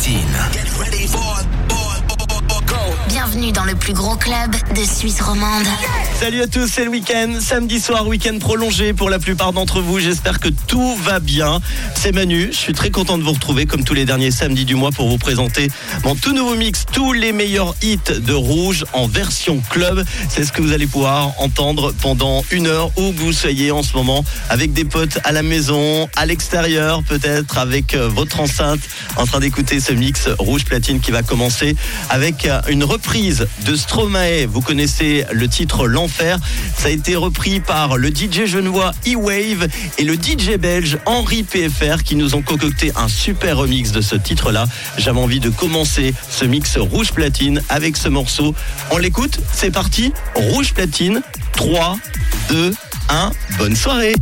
platine. Bienvenue dans le plus gros club de Suisse romande. Salut à tous, c'est le week-end, samedi soir, week-end prolongé pour la plupart d'entre vous. J'espère que tout va bien. C'est Manu, je suis très content de vous retrouver comme tous les derniers samedis du mois pour vous présenter mon tout nouveau mix, tous les meilleurs hits de Rouge en version club. C'est ce que vous allez pouvoir entendre pendant une heure où vous soyez en ce moment avec des potes à la maison, à l'extérieur, peut-être avec euh, votre enceinte en train d'écouter ce mix Rouge Platine qui va commencer avec euh, une reprise de Stromae. Vous connaissez le titre L'Enfer. Ça a été repris par le DJ genevois E-Wave et le DJ belge Henri PFR qui nous ont concocté un super remix de ce titre-là. J'avais envie de commencer ce mix Rouge Platine avec ce morceau. On l'écoute C'est parti. Rouge Platine. 3, 2, 1. Bonne soirée.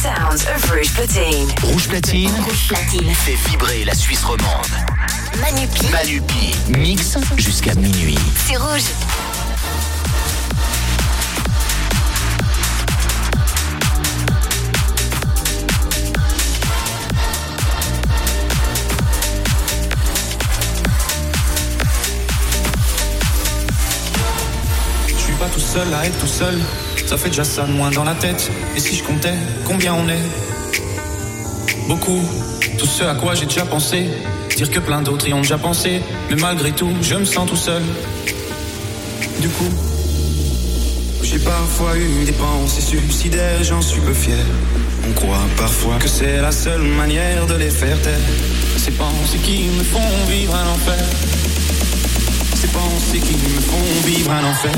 Sounds of Rouge Platine. Rouge platine Rouge platine. fait vibrer la Suisse romande. Manupi. Manupi, mix jusqu'à minuit. C'est rouge. Je suis pas tout seul à être tout seul. Ça fait déjà ça de moins dans la tête. Et si je comptais combien on est? Beaucoup. Tout ce à quoi j'ai déjà pensé. Dire que plein d'autres y ont déjà pensé. Mais malgré tout, je me sens tout seul. Du coup, j'ai parfois eu des pensées suicidaires, j'en suis peu fier. On croit parfois que c'est la seule manière de les faire taire. Ces pensées qui me font vivre un enfer. Ces pensées qui me font vivre un enfer.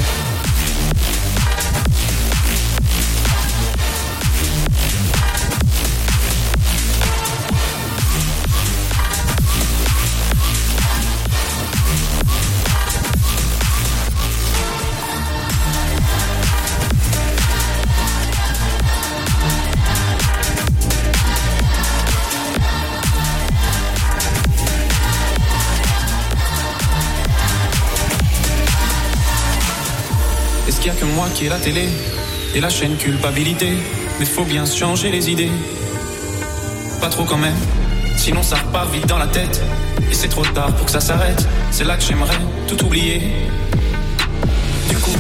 Qui ai la télé et la chaîne culpabilité Mais faut bien changer les idées. Pas trop quand même, sinon ça repart vite dans la tête. Et c'est trop tard pour que ça s'arrête. C'est là que j'aimerais tout oublier. Du coup,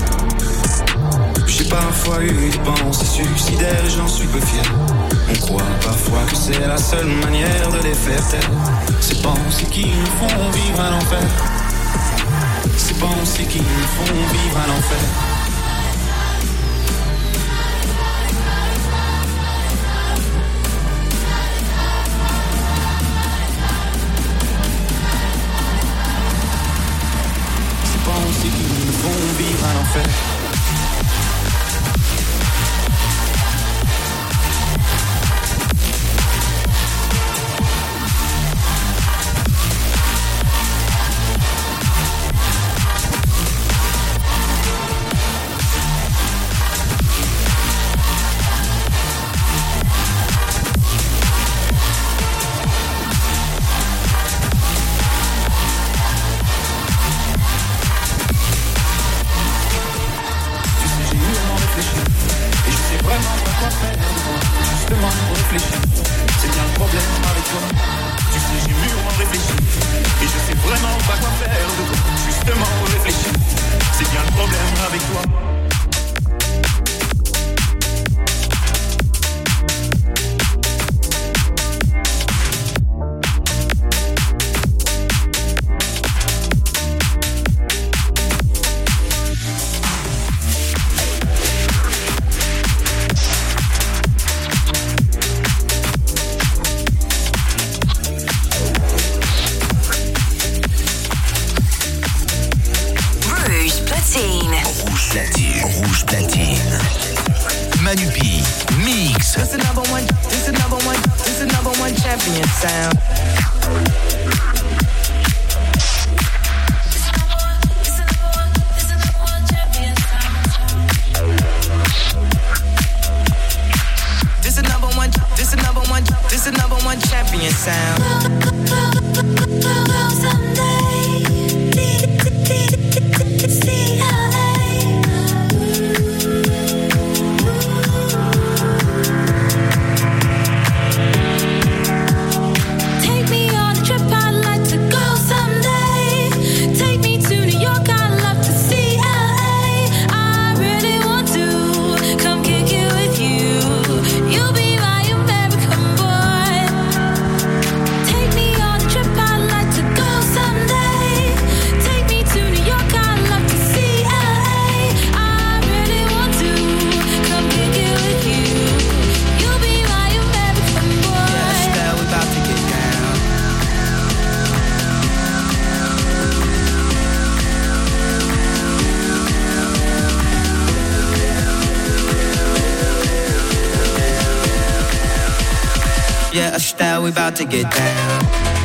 j'ai parfois eu des pensées suicidaires, j'en suis peu fier. On croit parfois que c'est la seule manière de les faire taire. Ces pensées qui nous font vivre un enfer. Ces pensées qui nous font vivre un enfer. Vivre we about to get down.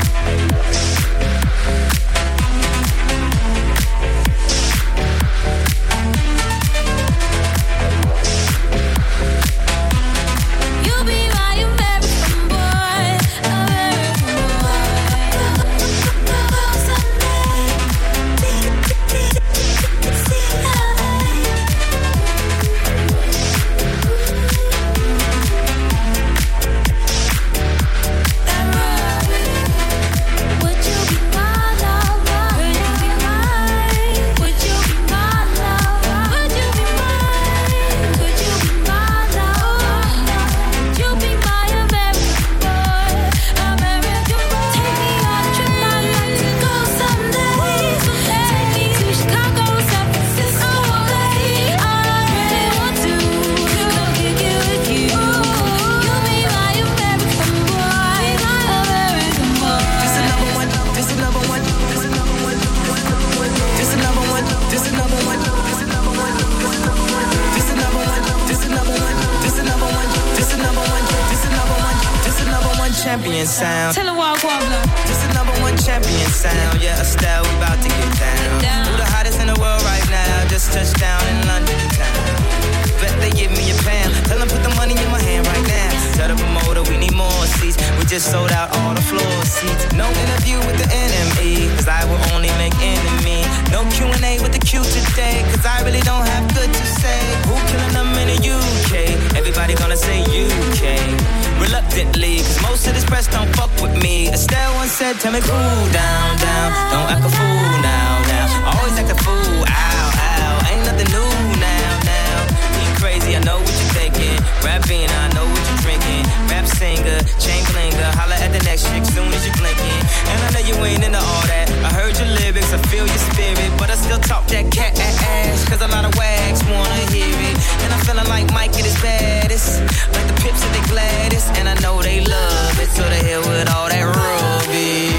said, tell me cool down, down. Don't act a fool now, now. Always act a fool, ow, ow. Ain't nothing new now, now. You crazy, I know what you're thinking. Rapping, I know what you're drinking lip singer, chain blinger. holler at the next chick soon as you blinking. And I know you ain't into all that. I heard your lyrics, I feel your spirit, but I still talk that cat ass. Cause a lot of wags wanna hear it. And I'm feeling like Mike at his baddest. Like the pips at the gladdest. And I know they love it, so the hell with all that rubbish.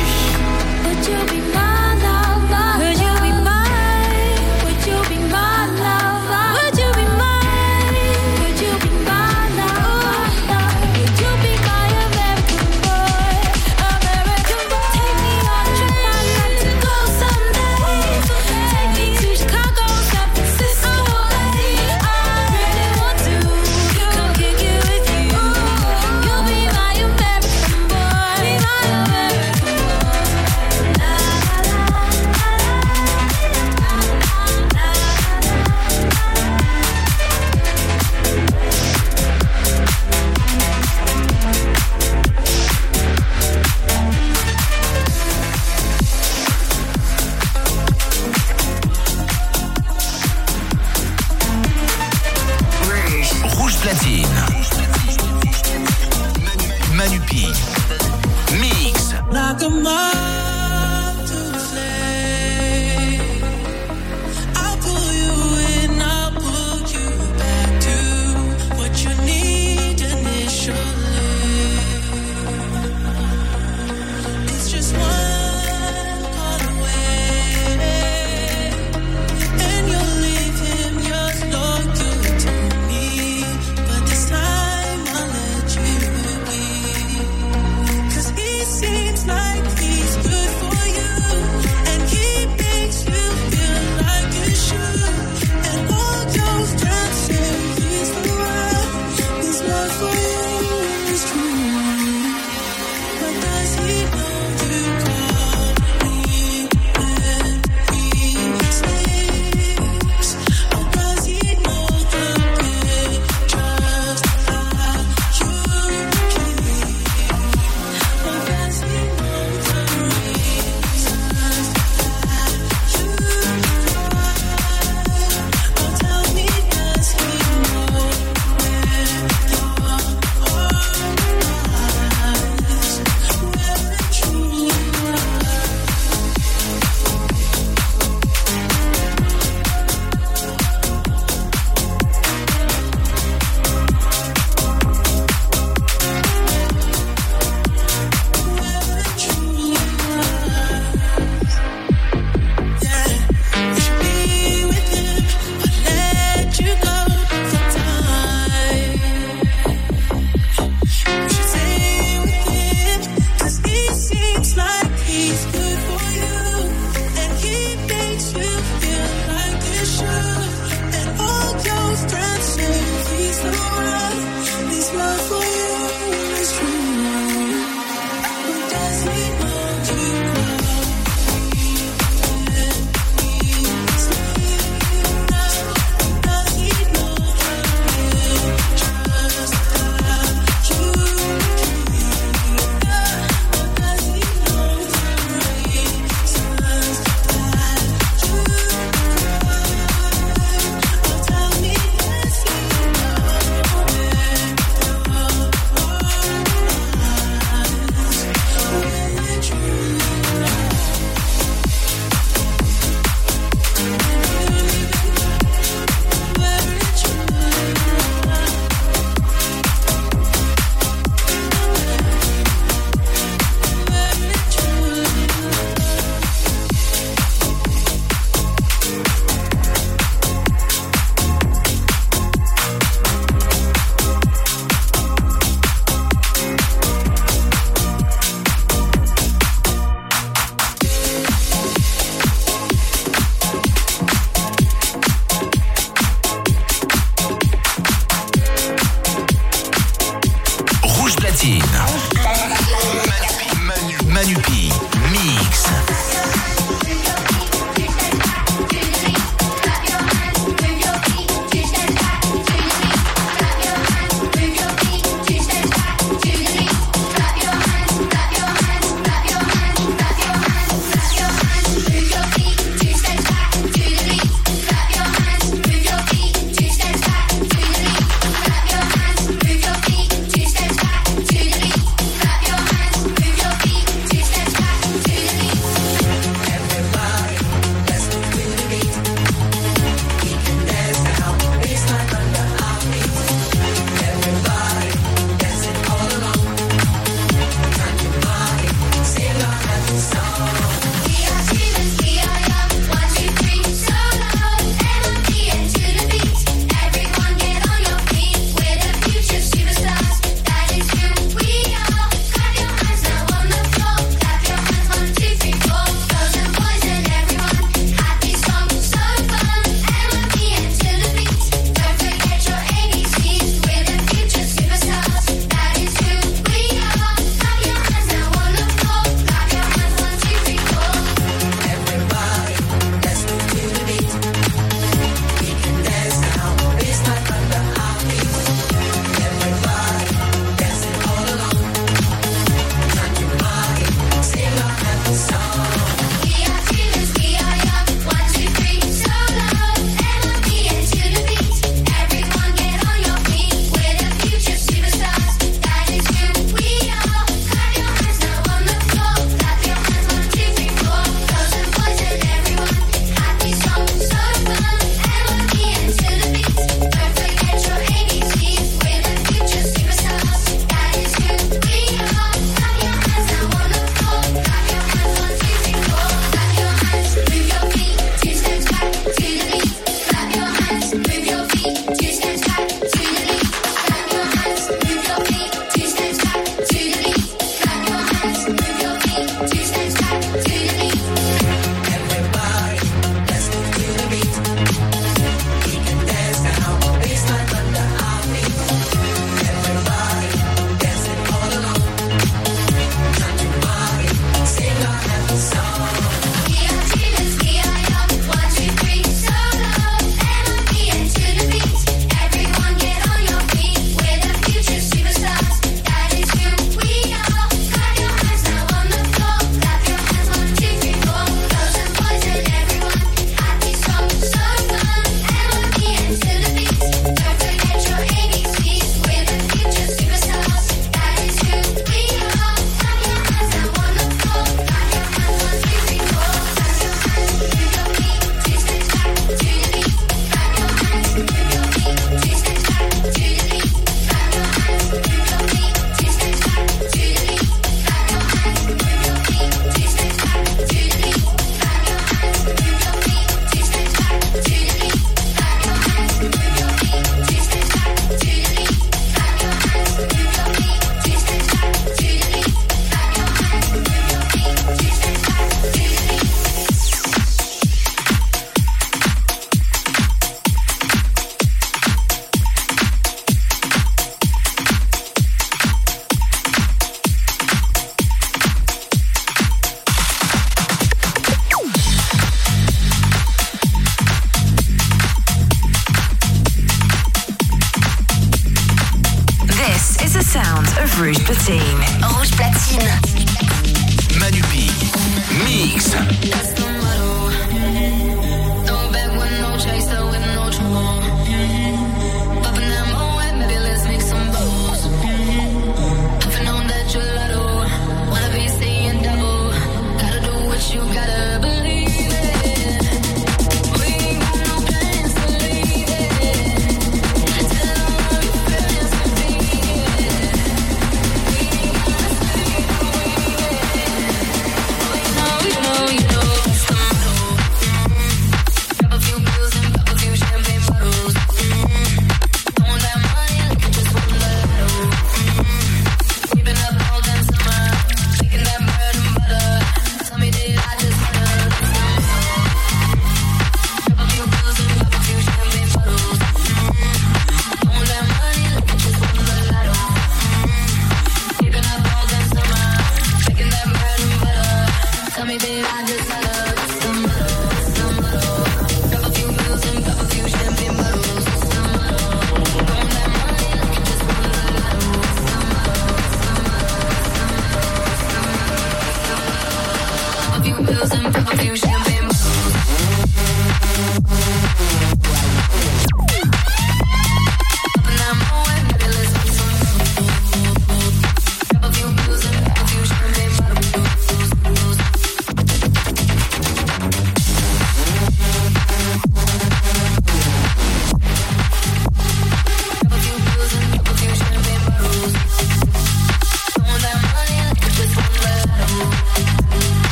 But you be mine.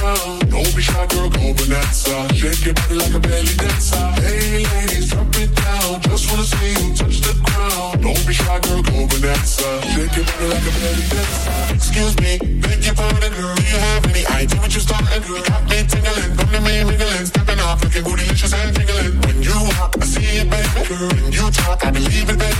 don't be shy, girl, go bonanza. Shake your body like a belly dancer. Hey, ladies, drop it down. Just wanna see you touch the ground. Don't be shy, girl, go bonanza. Shake your body like a belly dancer. Excuse me, beg your pardon, girl. Do you have any idea what you're starting? You got me tingling, come to me mingling, stepping off, looking bootylicious and tingling. When you hop, I see it, baby. When you talk, I believe it, baby.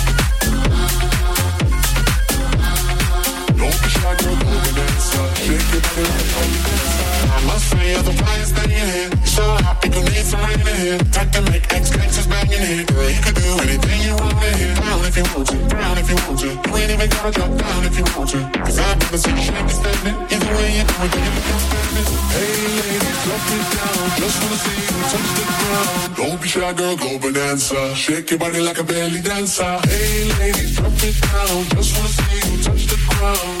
Shake your body like a belly dancer. Hey ladies, drop it down. Just wanna see you touch the ground.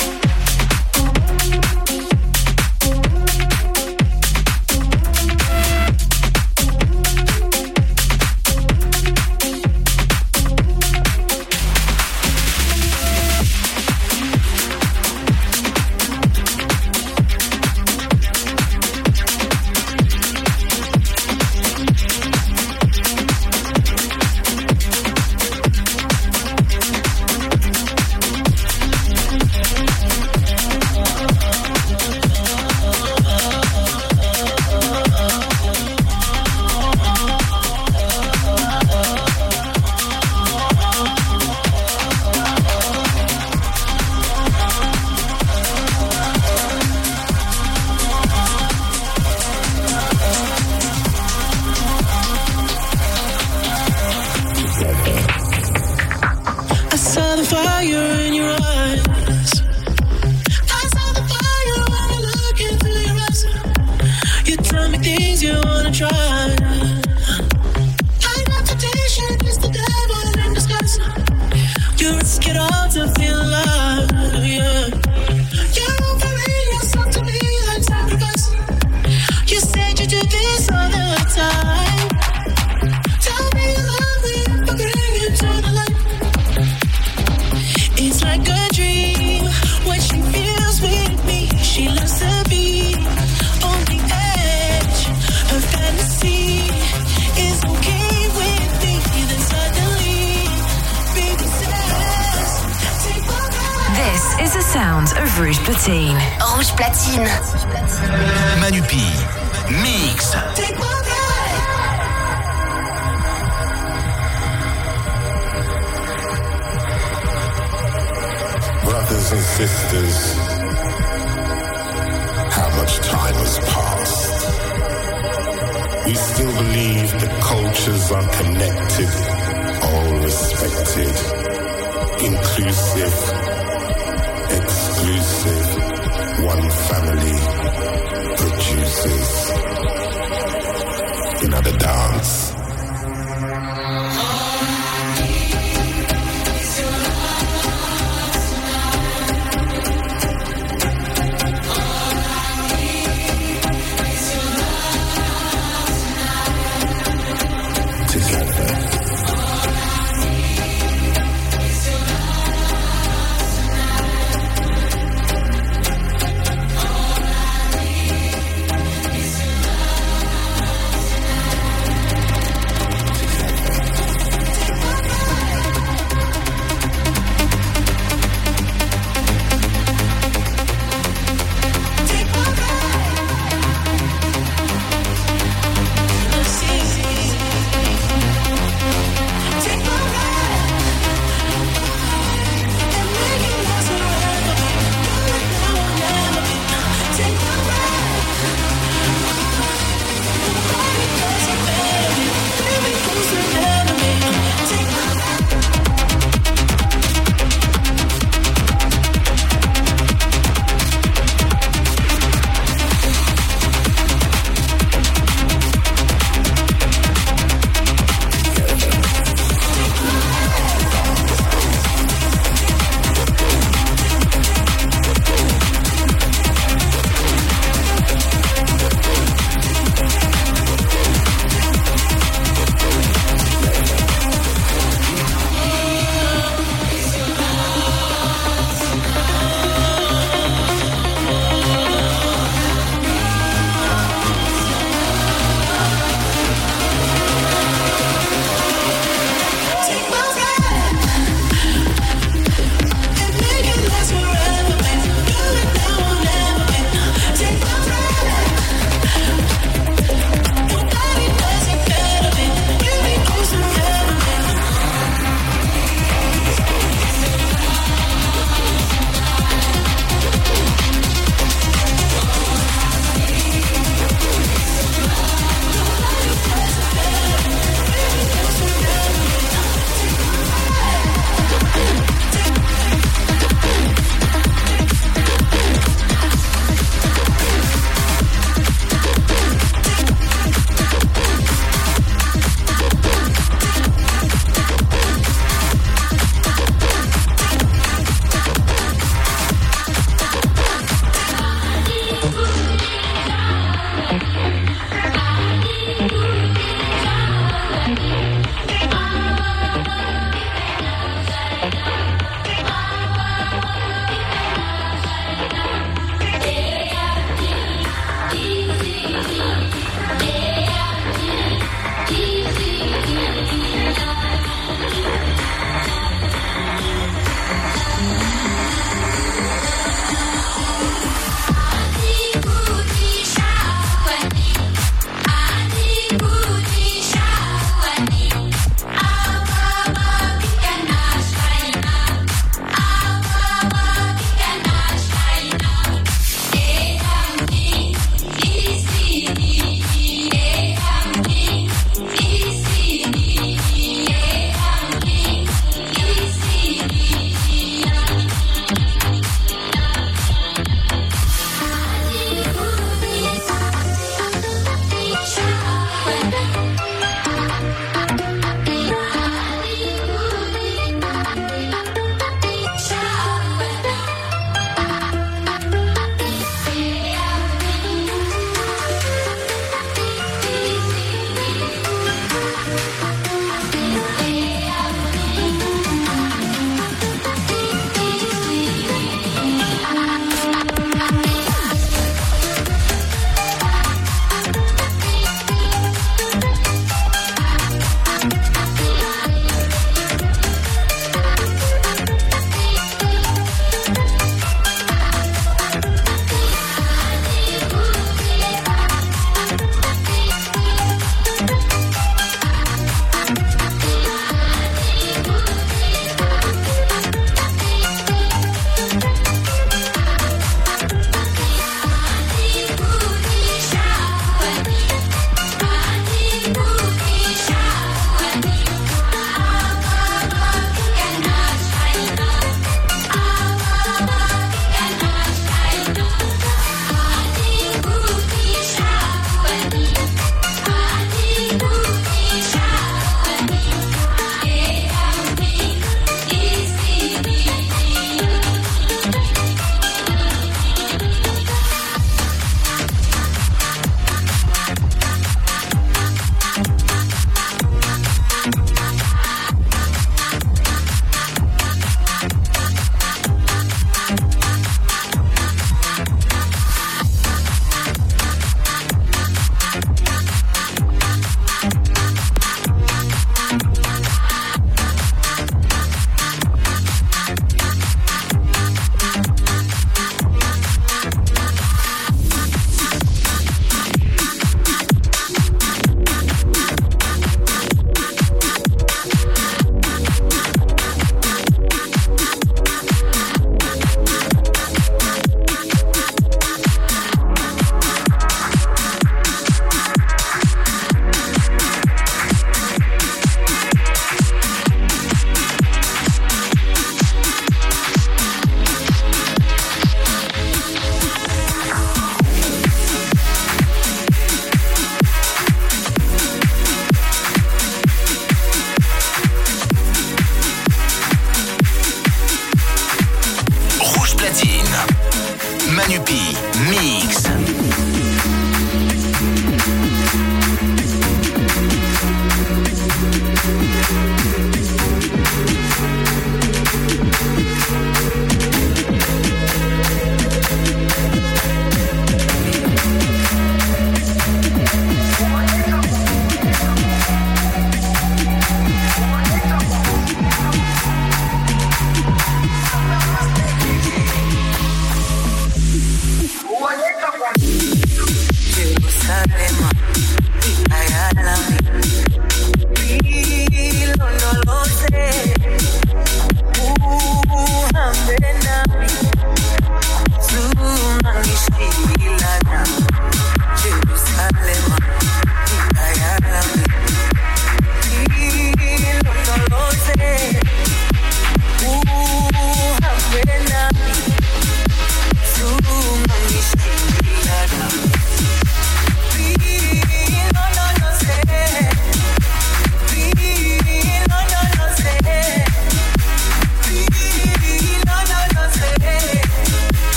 Platine. Rouge platine. Manu Py. Mix. Take my. Brothers and sisters, how much time has passed? We still believe that cultures are connected, all respected, inclusive, exclusive, one family produces. Another dance.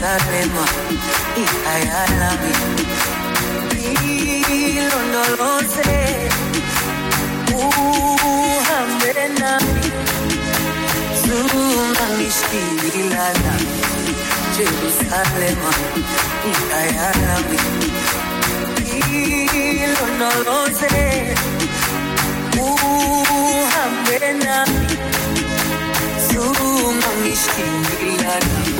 Damu yami alikulana uso wami aukulana ilondoloze suhambe nami. Damu yami alikulana uso wami aukulana ilondoloze suhambe nami. Jerusalem, ikayalami,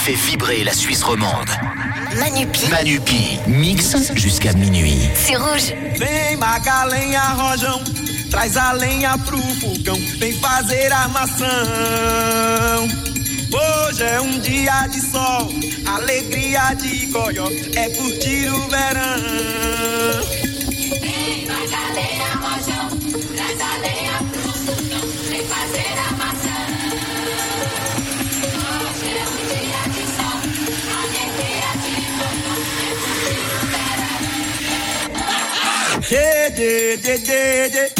fait vibrer la Suisse romande. Manupi. Manupi, mix jusqu'à minuit. C'est rouge. Vem maga lenha, rojão. Traz a lenha pro fogão. Vem fazer armação. Hoje é um dia de sol. Alegria de goió. É curtir o verão. Dê, dê, dê, dê,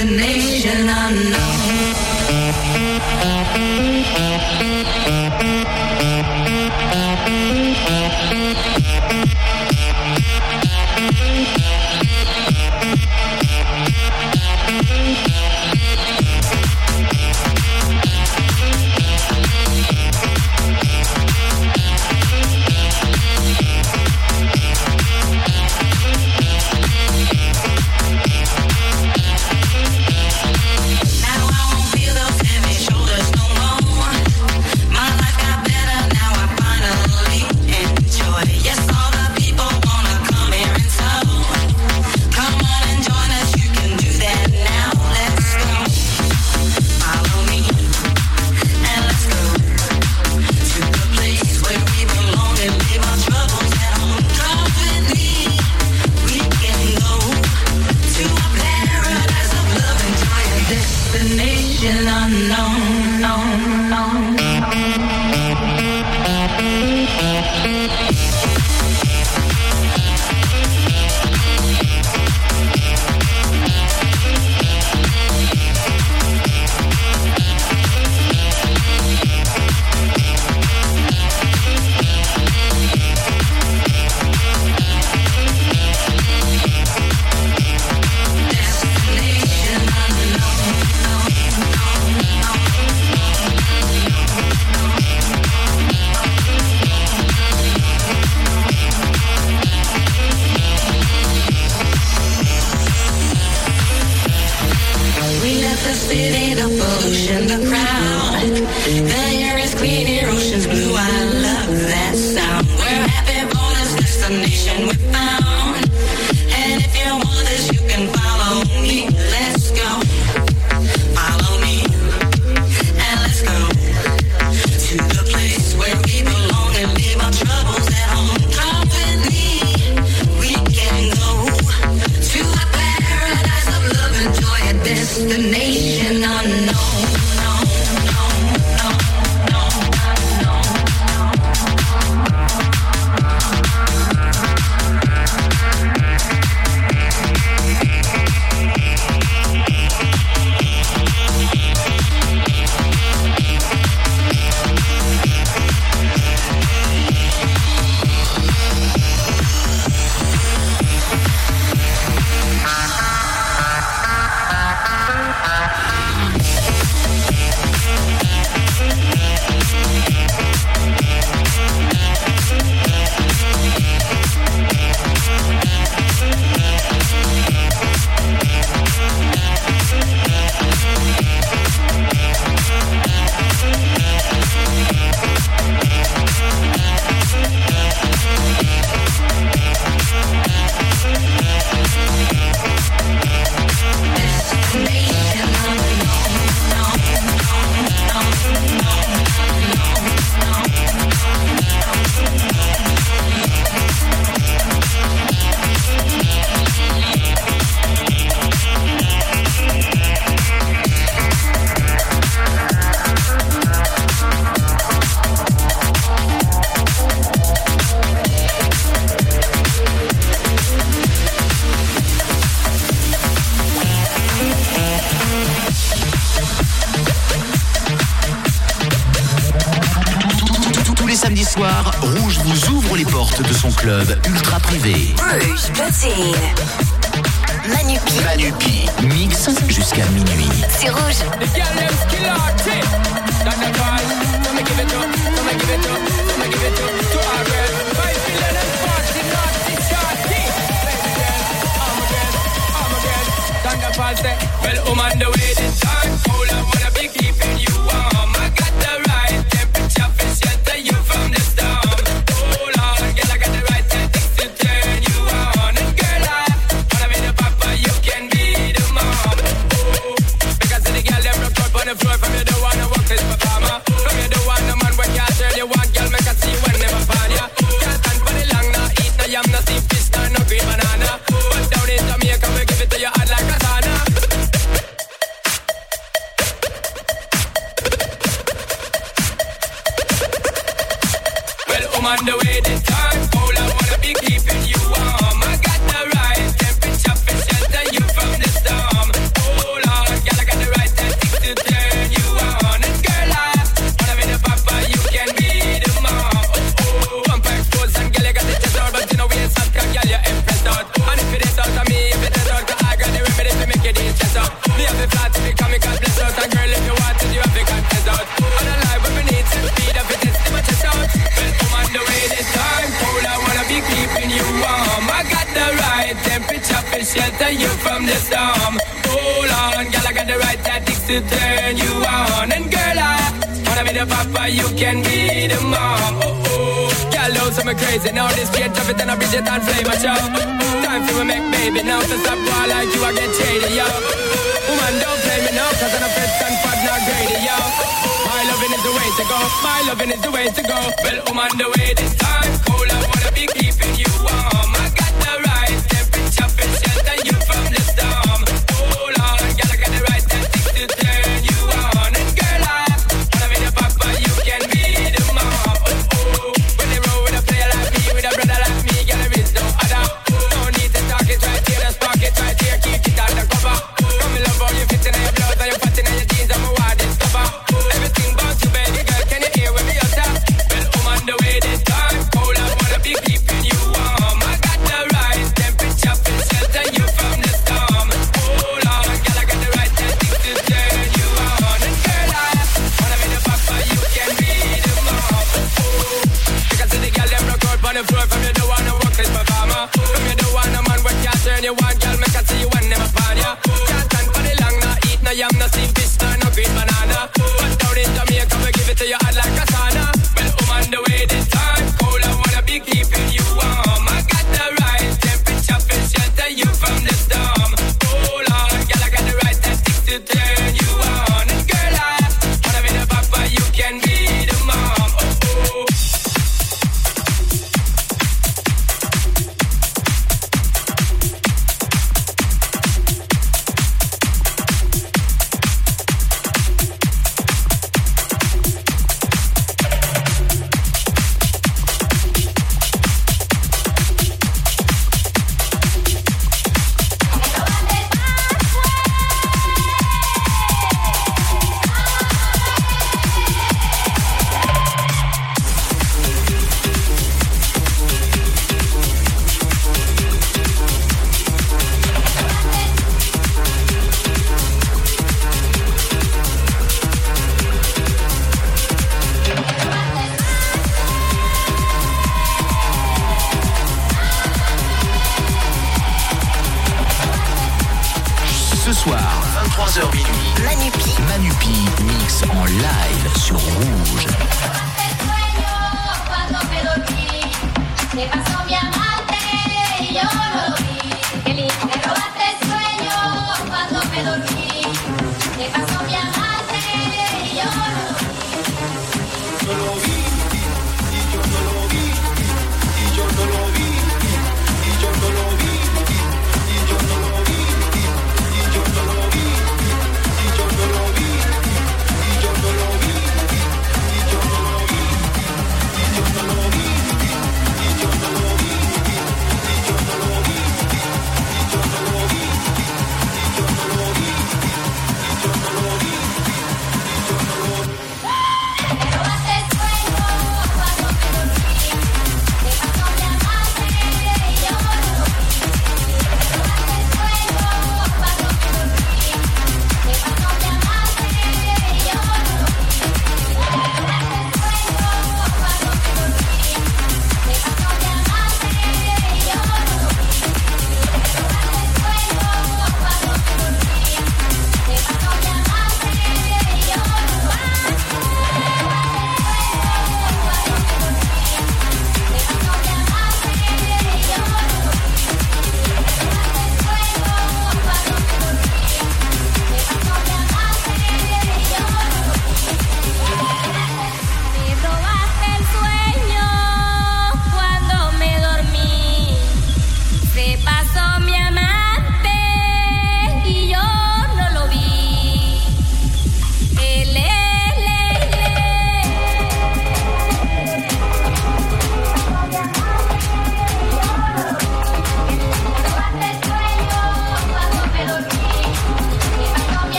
destination unknown. les portes de son club ultra privé. Bruges Platine. Manupi. Manupi. Mix jusqu'à minuit. C'est rouge. I'm get that dick to turn you on. And girl, I wanna be the papa, you can be the mom. Oh oh, girl, those are me crazy. Now this shit tougher than a Bridget on Flame show. Oh, oh. Time for a make baby now, cause I ball like you, I get shady, yo. Woman, don't play me now, cause I'm a fit and fuck not greedy, yo. My loving is the way to go, my loving is the way to go. Well, woman, the way this time cold, I wanna be keeping you warm.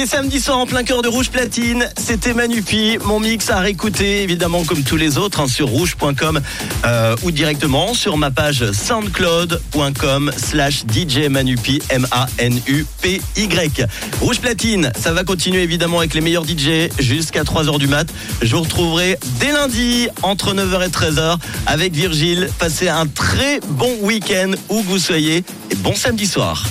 C'est samedi soir en plein cœur de Rouge Platine. C'était Manupi. Mon mix à réécouter, évidemment, comme tous les autres, hein, sur rouge.com euh, ou directement sur ma page soundcloud.com slash DJ Manupi, M-A-N-U-P-Y. Rouge Platine, ça va continuer évidemment avec les meilleurs DJ jusqu'à 3h du mat. Je vous retrouverai dès lundi entre 9h et 13h avec Virgile. Passez un très bon week-end où vous soyez et bon samedi soir.